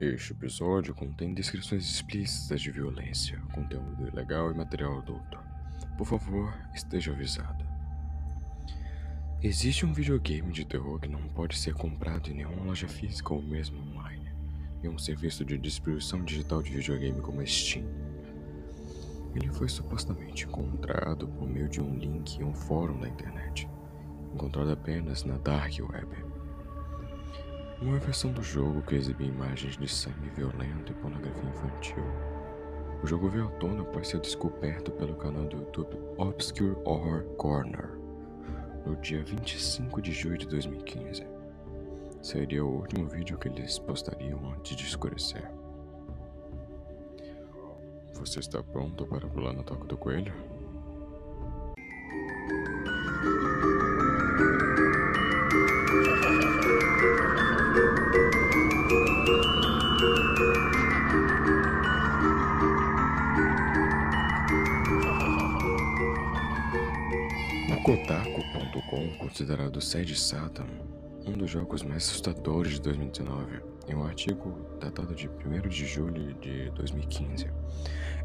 Este episódio contém descrições explícitas de violência, conteúdo ilegal e material adulto. Por favor, esteja avisado. Existe um videogame de terror que não pode ser comprado em nenhuma loja física ou mesmo online, em um serviço de distribuição digital de videogame como Steam. Ele foi supostamente encontrado por meio de um link em um fórum da internet, encontrado apenas na Dark Web. Uma versão do jogo que exibia imagens de sangue violento e pornografia infantil. O jogo veio à tona após ser descoberto pelo canal do YouTube Obscure Horror Corner no dia 25 de julho de 2015. Seria o último vídeo que eles postariam antes de escurecer. Você está pronto para pular no toque do coelho? Kotaku.com, considerado Sede Satan, um dos jogos mais assustadores de 2019, em um artigo datado de 1 de julho de 2015,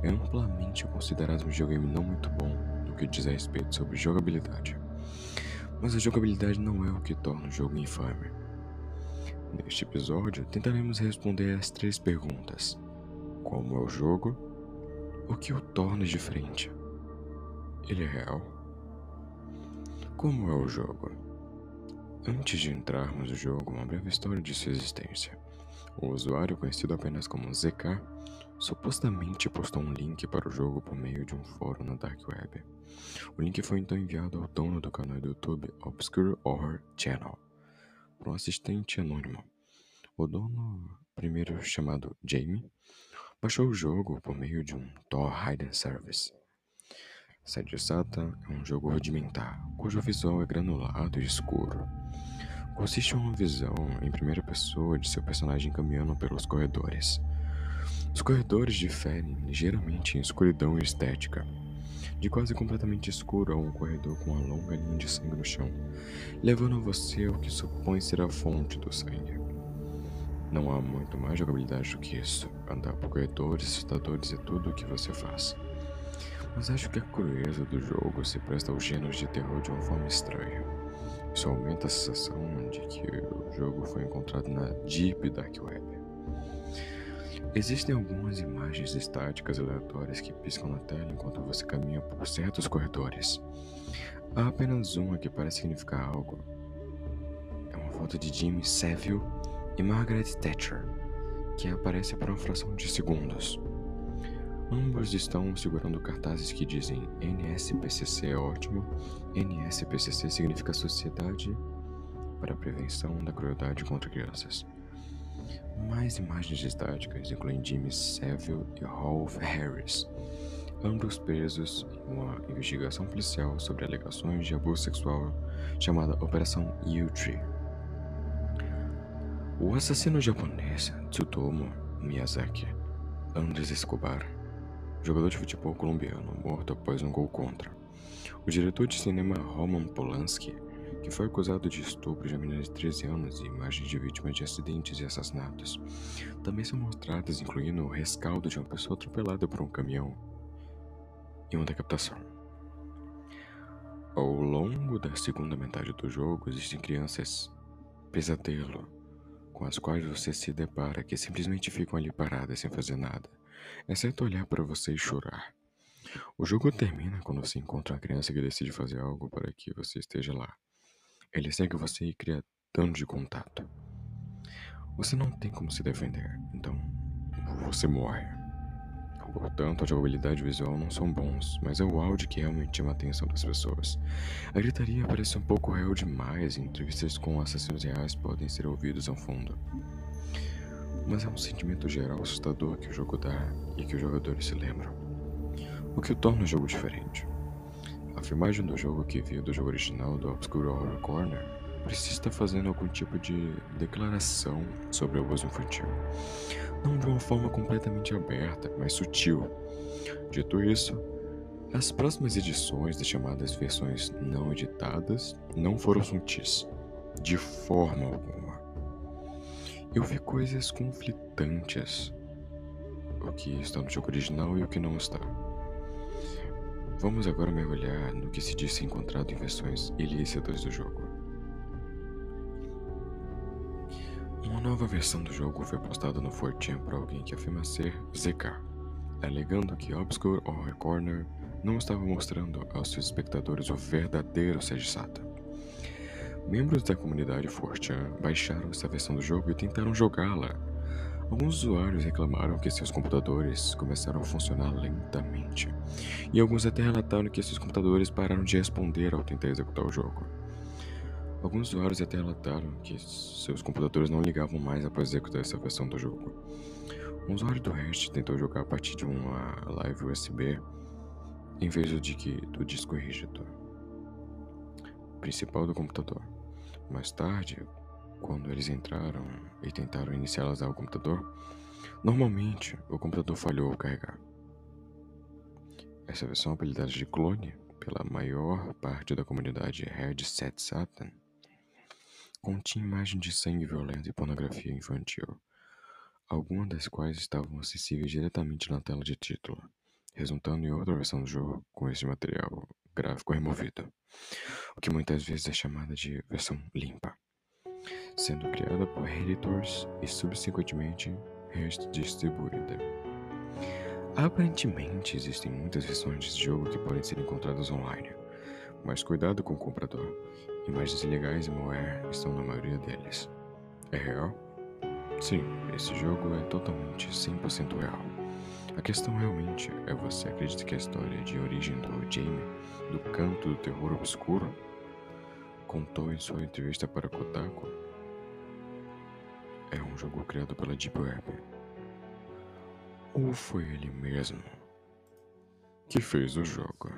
é amplamente considerado um videogame não muito bom no que diz a respeito sobre jogabilidade. Mas a jogabilidade não é o que torna o jogo infame. Neste episódio, tentaremos responder as três perguntas: Como é o jogo? O que o torna diferente? Ele é real? Como é o jogo? Antes de entrarmos no jogo, uma breve história de sua existência. O usuário, conhecido apenas como ZK, supostamente postou um link para o jogo por meio de um fórum na Dark Web. O link foi então enviado ao dono do canal do YouTube Obscure Horror Channel, por um assistente anônimo. O dono, primeiro chamado Jamie, baixou o jogo por meio de um Tor Hidden Service. Sede Satan é um jogo rudimentar, cujo visual é granulado e escuro. Consiste em uma visão em primeira pessoa de seu personagem caminhando pelos corredores. Os corredores diferem ligeiramente em escuridão e estética. De quase completamente escuro a um corredor com uma longa linha de sangue no chão, levando você ao que supõe ser a fonte do sangue. Não há muito mais jogabilidade do que isso. Andar por corredores assustadores é tudo o que você faz. Mas acho que a crueza do jogo se presta aos gêneros de terror de uma forma estranha. Isso aumenta a sensação de que o jogo foi encontrado na Deep Dark Web. Existem algumas imagens estáticas aleatórias que piscam na tela enquanto você caminha por certos corredores. Há apenas uma que parece significar algo. É uma foto de Jimmy Savile e Margaret Thatcher, que aparece por uma fração de segundos. Ambos estão segurando cartazes que dizem NSPCC é ótimo, NSPCC significa Sociedade para a Prevenção da Crueldade contra Crianças. Mais imagens estáticas incluem Jimmy Savile e Rolf Harris, ambos presos em uma investigação policial sobre alegações de abuso sexual chamada Operação U-Tree. O assassino japonês Tsutomu Miyazaki, Andres Escobar, jogador de futebol colombiano morto após um gol contra. O diretor de cinema Roman Polanski, que foi acusado de estupro de meninas de 13 anos e imagens de vítimas de acidentes e assassinatos, também são mostradas, incluindo o rescaldo de uma pessoa atropelada por um caminhão e uma decapitação. Ao longo da segunda metade do jogo, existem crianças pesadelo com as quais você se depara que simplesmente ficam ali paradas sem fazer nada exceto olhar para você e chorar. O jogo termina quando você encontra uma criança que decide fazer algo para que você esteja lá. Ele segue você e cria dano de contato. Você não tem como se defender, então você morre. Portanto, a jogabilidade visual não são bons, mas é o áudio que realmente chama a atenção das pessoas. A gritaria parece um pouco real demais e entrevistas com assassinos reais podem ser ouvidos ao fundo mas é um sentimento geral assustador que o jogo dá e que os jogadores se lembram. O que o torna o jogo diferente. A filmagem do jogo que veio do jogo original do Obscure Horror Corner precisa estar fazendo algum tipo de declaração sobre o abuso infantil. Não de uma forma completamente aberta, mas sutil. Dito isso, as próximas edições das chamadas versões não editadas não foram sutis, de forma alguma. Eu vi coisas conflitantes. O que está no jogo original e o que não está. Vamos agora mergulhar no que se diz ser encontrado em versões ilícitas do jogo. Uma nova versão do jogo foi postada no 4chan por alguém que afirma ser ZK, alegando que Obscure Horror Corner não estava mostrando aos seus espectadores o verdadeiro Sejisata. Membros da comunidade 4chan baixaram essa versão do jogo e tentaram jogá-la. Alguns usuários reclamaram que seus computadores começaram a funcionar lentamente, e alguns até relataram que seus computadores pararam de responder ao tentar executar o jogo. Alguns usuários até relataram que seus computadores não ligavam mais após executar essa versão do jogo. Um usuário do Rest tentou jogar a partir de uma live USB em vez do, do disco rígido principal do computador. Mais tarde, quando eles entraram e tentaram inicializar o computador, normalmente o computador falhou ao carregar. Essa versão apelidada de clone pela maior parte da comunidade Headset Satan continha imagens de sangue violento e pornografia infantil, algumas das quais estavam acessíveis diretamente na tela de título, resultando em outra versão do jogo com esse material gráfico removido, o que muitas vezes é chamada de versão limpa, sendo criada por editors e subsequentemente redistribuída. Aparentemente existem muitas versões de jogo que podem ser encontradas online, mas cuidado com o comprador. Imagens ilegais e malware estão na maioria deles. É real? Sim, esse jogo é totalmente 100% real. A questão realmente é você acredita que a história de origem do Jamie, do canto do terror obscuro, contou em sua entrevista para Kotaku? É um jogo criado pela Deep Web. Ou foi ele mesmo que fez o jogo?